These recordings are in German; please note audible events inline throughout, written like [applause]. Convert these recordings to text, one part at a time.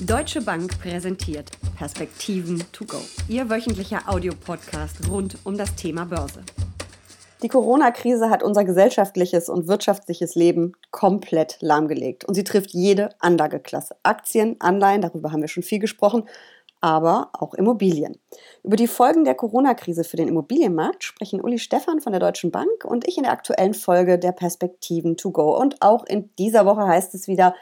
Deutsche Bank präsentiert Perspektiven to go. Ihr wöchentlicher Audiopodcast rund um das Thema Börse. Die Corona-Krise hat unser gesellschaftliches und wirtschaftliches Leben komplett lahmgelegt. Und sie trifft jede Anlageklasse. Aktien, Anleihen, darüber haben wir schon viel gesprochen, aber auch Immobilien. Über die Folgen der Corona-Krise für den Immobilienmarkt sprechen Uli Stephan von der Deutschen Bank und ich in der aktuellen Folge der Perspektiven to go. Und auch in dieser Woche heißt es wieder,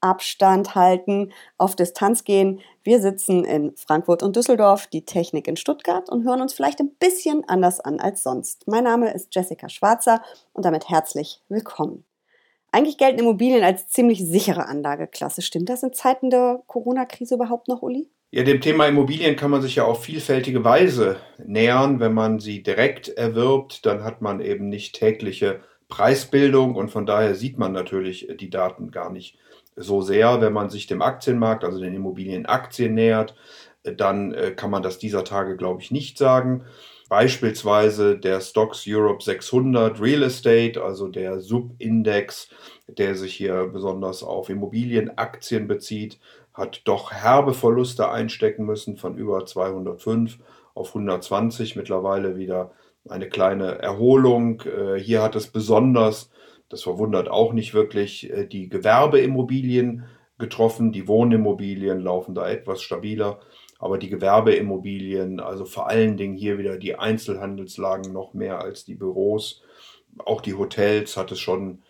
Abstand halten, auf Distanz gehen. Wir sitzen in Frankfurt und Düsseldorf, die Technik in Stuttgart und hören uns vielleicht ein bisschen anders an als sonst. Mein Name ist Jessica Schwarzer und damit herzlich willkommen. Eigentlich gelten Immobilien als ziemlich sichere Anlageklasse. Stimmt das in Zeiten der Corona-Krise überhaupt noch, Uli? Ja, dem Thema Immobilien kann man sich ja auf vielfältige Weise nähern. Wenn man sie direkt erwirbt, dann hat man eben nicht tägliche Preisbildung und von daher sieht man natürlich die Daten gar nicht so sehr. Wenn man sich dem Aktienmarkt, also den Immobilienaktien nähert, dann äh, kann man das dieser Tage, glaube ich, nicht sagen. Beispielsweise der Stocks Europe 600 Real Estate, also der Subindex, der sich hier besonders auf Immobilienaktien bezieht, hat doch herbe Verluste einstecken müssen von über 205 auf 120. Mittlerweile wieder eine kleine Erholung. Äh, hier hat es besonders das verwundert auch nicht wirklich, äh, die Gewerbeimmobilien getroffen. Die Wohnimmobilien laufen da etwas stabiler, aber die Gewerbeimmobilien, also vor allen Dingen hier wieder die Einzelhandelslagen noch mehr als die Büros, auch die Hotels hat es schon,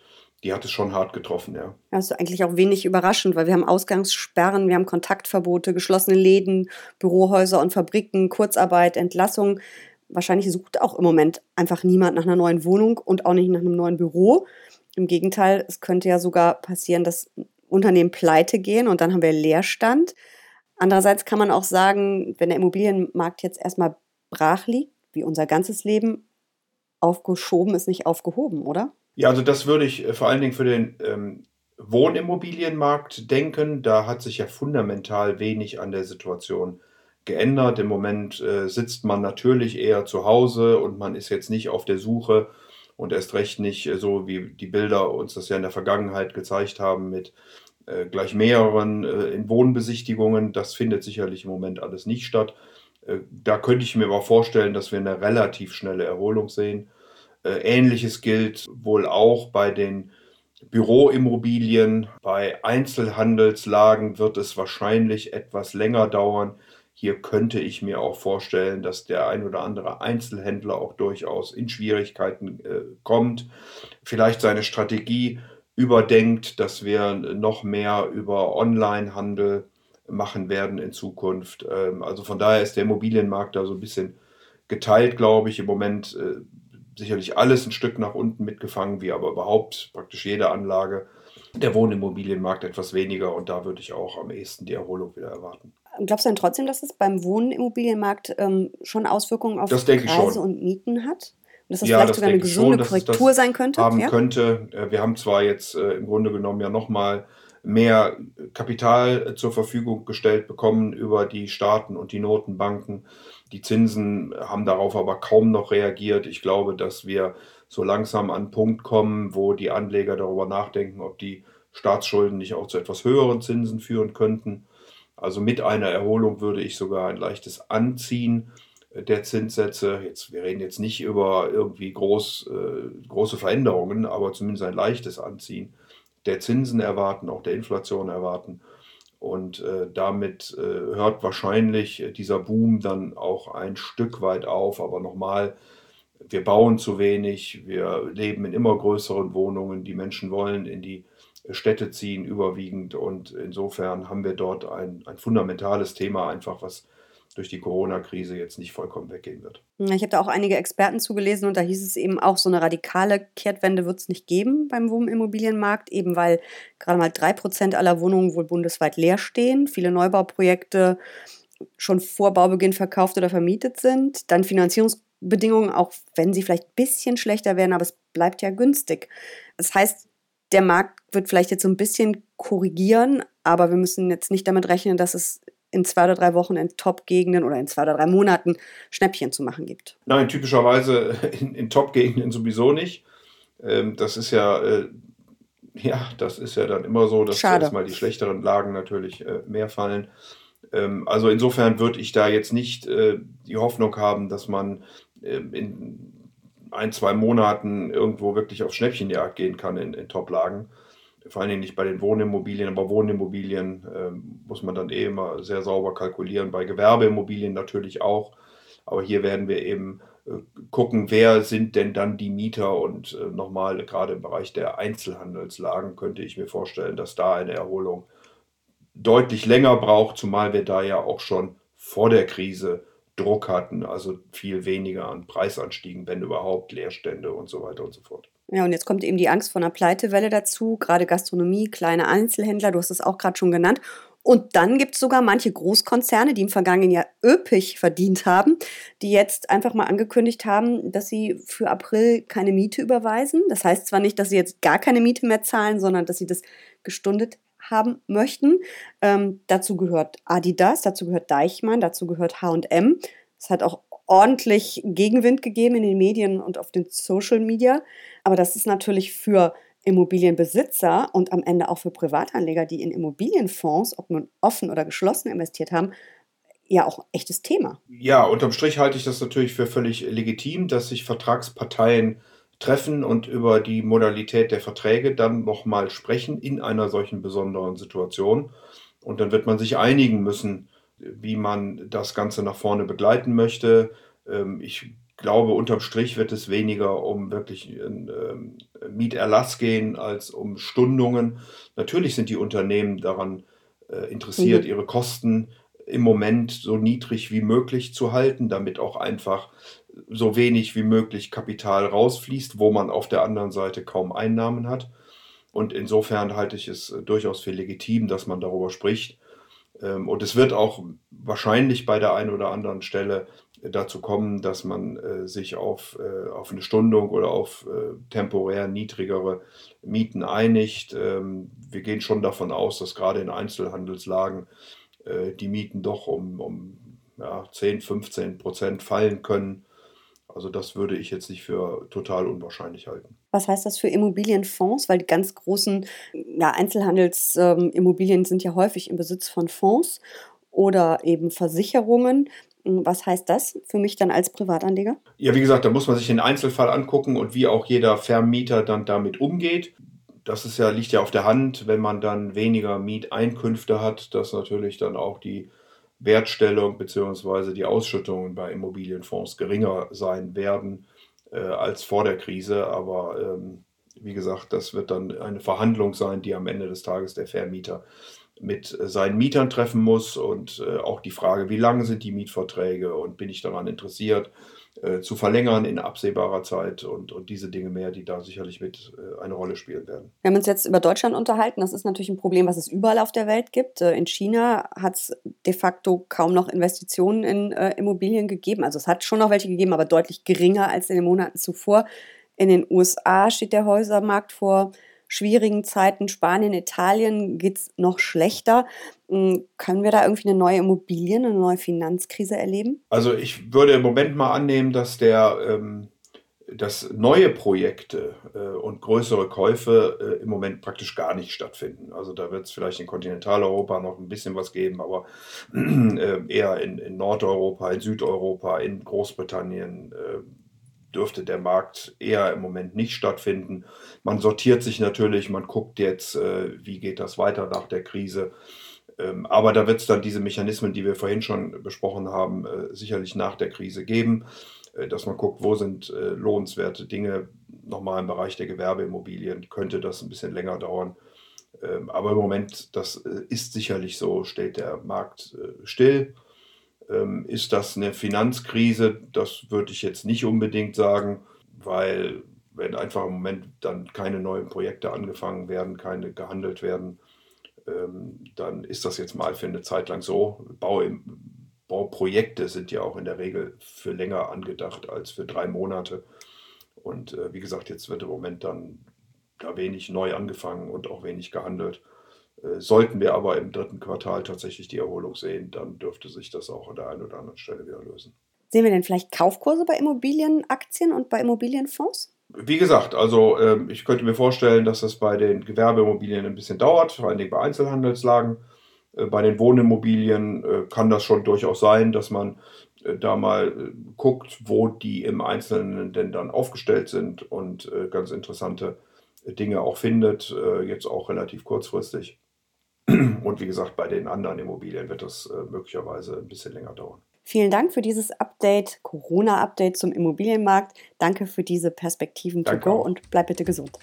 die hat es schon hart getroffen, ja. Das ist eigentlich auch wenig überraschend, weil wir haben Ausgangssperren, wir haben Kontaktverbote, geschlossene Läden, Bürohäuser und Fabriken, Kurzarbeit, Entlassung. Wahrscheinlich sucht auch im Moment einfach niemand nach einer neuen Wohnung und auch nicht nach einem neuen Büro. Im Gegenteil, es könnte ja sogar passieren, dass Unternehmen pleite gehen und dann haben wir Leerstand. Andererseits kann man auch sagen, wenn der Immobilienmarkt jetzt erstmal brach liegt, wie unser ganzes Leben, aufgeschoben ist nicht aufgehoben, oder? Ja, also das würde ich äh, vor allen Dingen für den ähm, Wohnimmobilienmarkt denken. Da hat sich ja fundamental wenig an der Situation geändert. Im Moment äh, sitzt man natürlich eher zu Hause und man ist jetzt nicht auf der Suche und erst recht nicht äh, so, wie die Bilder uns das ja in der Vergangenheit gezeigt haben mit äh, gleich mehreren äh, in Wohnbesichtigungen. Das findet sicherlich im Moment alles nicht statt. Äh, da könnte ich mir aber vorstellen, dass wir eine relativ schnelle Erholung sehen. Äh, Ähnliches gilt wohl auch bei den Büroimmobilien. Bei Einzelhandelslagen wird es wahrscheinlich etwas länger dauern, hier könnte ich mir auch vorstellen, dass der ein oder andere Einzelhändler auch durchaus in Schwierigkeiten äh, kommt, vielleicht seine Strategie überdenkt, dass wir noch mehr über Onlinehandel machen werden in Zukunft. Ähm, also von daher ist der Immobilienmarkt da so ein bisschen geteilt, glaube ich. Im Moment äh, sicherlich alles ein Stück nach unten mitgefangen, wie aber überhaupt praktisch jede Anlage. Der Wohnimmobilienmarkt etwas weniger und da würde ich auch am ehesten die Erholung wieder erwarten. Glaubst du denn trotzdem, dass es beim Wohnimmobilienmarkt ähm, schon Auswirkungen auf Preise und Mieten hat? Und dass das ja, vielleicht das sogar eine gesunde schon, Korrektur sein könnte? Haben ja? könnte. Äh, wir haben zwar jetzt äh, im Grunde genommen ja nochmal mehr Kapital äh, zur Verfügung gestellt bekommen über die Staaten und die Notenbanken. Die Zinsen haben darauf aber kaum noch reagiert. Ich glaube, dass wir so langsam an einen Punkt kommen, wo die Anleger darüber nachdenken, ob die Staatsschulden nicht auch zu etwas höheren Zinsen führen könnten. Also mit einer Erholung würde ich sogar ein leichtes Anziehen äh, der Zinssätze, jetzt, wir reden jetzt nicht über irgendwie groß, äh, große Veränderungen, aber zumindest ein leichtes Anziehen der Zinsen erwarten, auch der Inflation erwarten. Und äh, damit äh, hört wahrscheinlich dieser Boom dann auch ein Stück weit auf. Aber nochmal, wir bauen zu wenig, wir leben in immer größeren Wohnungen, die Menschen wollen in die Städte ziehen überwiegend. Und insofern haben wir dort ein, ein fundamentales Thema einfach, was durch die Corona-Krise jetzt nicht vollkommen weggehen wird. Ich habe da auch einige Experten zugelesen und da hieß es eben auch, so eine radikale Kehrtwende wird es nicht geben beim Wohnimmobilienmarkt, eben weil gerade mal drei Prozent aller Wohnungen wohl bundesweit leer stehen, viele Neubauprojekte schon vor Baubeginn verkauft oder vermietet sind, dann Finanzierungsbedingungen, auch wenn sie vielleicht ein bisschen schlechter werden, aber es bleibt ja günstig. Das heißt, der Markt wird vielleicht jetzt so ein bisschen korrigieren, aber wir müssen jetzt nicht damit rechnen, dass es in zwei oder drei Wochen in Top-Gegenden oder in zwei oder drei Monaten Schnäppchen zu machen gibt. Nein, typischerweise [laughs] in, in Top-Gegenden sowieso nicht. Ähm, das ist ja äh, Ja, das ist ja dann immer so, dass erstmal die schlechteren Lagen natürlich äh, mehr fallen. Ähm, also insofern würde ich da jetzt nicht äh, die Hoffnung haben, dass man äh, in ein, zwei Monaten irgendwo wirklich auf Schnäppchenjagd gehen kann in, in Top-Lagen. Vor allen Dingen nicht bei den Wohnimmobilien, aber Wohnimmobilien ähm, muss man dann eh immer sehr sauber kalkulieren. Bei Gewerbeimmobilien natürlich auch. Aber hier werden wir eben äh, gucken, wer sind denn dann die Mieter und äh, nochmal gerade im Bereich der Einzelhandelslagen könnte ich mir vorstellen, dass da eine Erholung deutlich länger braucht, zumal wir da ja auch schon vor der Krise Druck hatten, also viel weniger an Preisanstiegen, wenn überhaupt Leerstände und so weiter und so fort. Ja, und jetzt kommt eben die Angst vor einer Pleitewelle dazu, gerade Gastronomie, kleine Einzelhändler, du hast es auch gerade schon genannt. Und dann gibt es sogar manche Großkonzerne, die im vergangenen Jahr üppig verdient haben, die jetzt einfach mal angekündigt haben, dass sie für April keine Miete überweisen. Das heißt zwar nicht, dass sie jetzt gar keine Miete mehr zahlen, sondern dass sie das gestundet haben möchten. Ähm, dazu gehört Adidas, dazu gehört Deichmann, dazu gehört HM. Es hat auch ordentlich Gegenwind gegeben in den Medien und auf den Social Media. Aber das ist natürlich für Immobilienbesitzer und am Ende auch für Privatanleger, die in Immobilienfonds, ob nun offen oder geschlossen investiert haben, ja auch echtes Thema. Ja, unterm Strich halte ich das natürlich für völlig legitim, dass sich Vertragsparteien treffen und über die Modalität der Verträge dann nochmal sprechen in einer solchen besonderen Situation. Und dann wird man sich einigen müssen, wie man das Ganze nach vorne begleiten möchte. Ähm, ich glaube, unterm Strich wird es weniger um wirklich einen ähm, Mieterlass gehen als um Stundungen. Natürlich sind die Unternehmen daran äh, interessiert, mhm. ihre Kosten im Moment so niedrig wie möglich zu halten, damit auch einfach so wenig wie möglich Kapital rausfließt, wo man auf der anderen Seite kaum Einnahmen hat. Und insofern halte ich es äh, durchaus für legitim, dass man darüber spricht. Ähm, und es wird auch wahrscheinlich bei der einen oder anderen Stelle dazu kommen, dass man äh, sich auf, äh, auf eine Stundung oder auf temporär niedrigere Mieten einigt. Ähm, wir gehen schon davon aus, dass gerade in Einzelhandelslagen die Mieten doch um, um ja, 10, 15 Prozent fallen können. Also das würde ich jetzt nicht für total unwahrscheinlich halten. Was heißt das für Immobilienfonds? Weil die ganz großen ja, Einzelhandelsimmobilien ähm, sind ja häufig im Besitz von Fonds oder eben Versicherungen. Was heißt das für mich dann als Privatanleger? Ja, wie gesagt, da muss man sich den Einzelfall angucken und wie auch jeder Vermieter dann damit umgeht. Das ist ja, liegt ja auf der Hand, wenn man dann weniger Mieteinkünfte hat, dass natürlich dann auch die Wertstellung bzw. die Ausschüttungen bei Immobilienfonds geringer sein werden äh, als vor der Krise. Aber ähm, wie gesagt, das wird dann eine Verhandlung sein, die am Ende des Tages der Vermieter mit seinen Mietern treffen muss und äh, auch die Frage, wie lang sind die Mietverträge und bin ich daran interessiert, äh, zu verlängern in absehbarer Zeit und, und diese Dinge mehr, die da sicherlich mit äh, eine Rolle spielen werden. Wir haben uns jetzt über Deutschland unterhalten. Das ist natürlich ein Problem, was es überall auf der Welt gibt. Äh, in China hat es de facto kaum noch Investitionen in äh, Immobilien gegeben. Also es hat schon noch welche gegeben, aber deutlich geringer als in den Monaten zuvor. In den USA steht der Häusermarkt vor schwierigen Zeiten, Spanien, Italien geht es noch schlechter. Hm, können wir da irgendwie eine neue Immobilien, eine neue Finanzkrise erleben? Also ich würde im Moment mal annehmen, dass der ähm, dass neue Projekte äh, und größere Käufe äh, im Moment praktisch gar nicht stattfinden. Also da wird es vielleicht in Kontinentaleuropa noch ein bisschen was geben, aber äh, eher in, in, Nordeuropa, in Südeuropa, in Großbritannien äh, dürfte der Markt eher im Moment nicht stattfinden. Man sortiert sich natürlich, man guckt jetzt, äh, wie geht das weiter nach der Krise. Ähm, aber da wird es dann diese Mechanismen, die wir vorhin schon besprochen haben, äh, sicherlich nach der Krise geben, äh, dass man guckt, wo sind lohnenswerte Dinge. Nochmal im Bereich der Gewerbeimmobilien könnte das ein bisschen länger dauern. Ähm, aber im Moment, das ist sicherlich so, steht der Markt still. Ähm, ist das eine Finanzkrise? Das würde ich jetzt nicht unbedingt sagen, weil wenn einfach im Moment dann keine neuen Projekte angefangen werden, keine gehandelt werden, ähm, dann ist das jetzt mal für eine Zeit lang so. Bau, Bauprojekte sind ja auch in der Regel für länger angedacht als für drei Monate. Und äh, wie gesagt, jetzt wird im Moment dann da wenig neu angefangen und auch wenig gehandelt. Sollten wir aber im dritten Quartal tatsächlich die Erholung sehen, dann dürfte sich das auch an der einen oder anderen Stelle wieder lösen. Sehen wir denn vielleicht Kaufkurse bei Immobilienaktien und bei Immobilienfonds? wie gesagt, also äh, ich könnte mir vorstellen, dass das bei den Gewerbeimmobilien ein bisschen dauert, vor allen Dingen bei Einzelhandelslagen. Äh, bei den Wohnimmobilien äh, kann das schon durchaus sein, dass man äh, da mal guckt, wo die im Einzelnen denn dann aufgestellt sind und ganz interessante Dinge auch findet, jetzt auch relativ kurzfristig. [clears throat] Und wie gesagt, bei den anderen Immobilien wird das möglicherweise ein bisschen länger dauern. Vielen Dank für dieses Update, Corona-Update zum Immobilienmarkt. Danke für diese Perspektiven Danke to go auch. und bleib bitte gesund.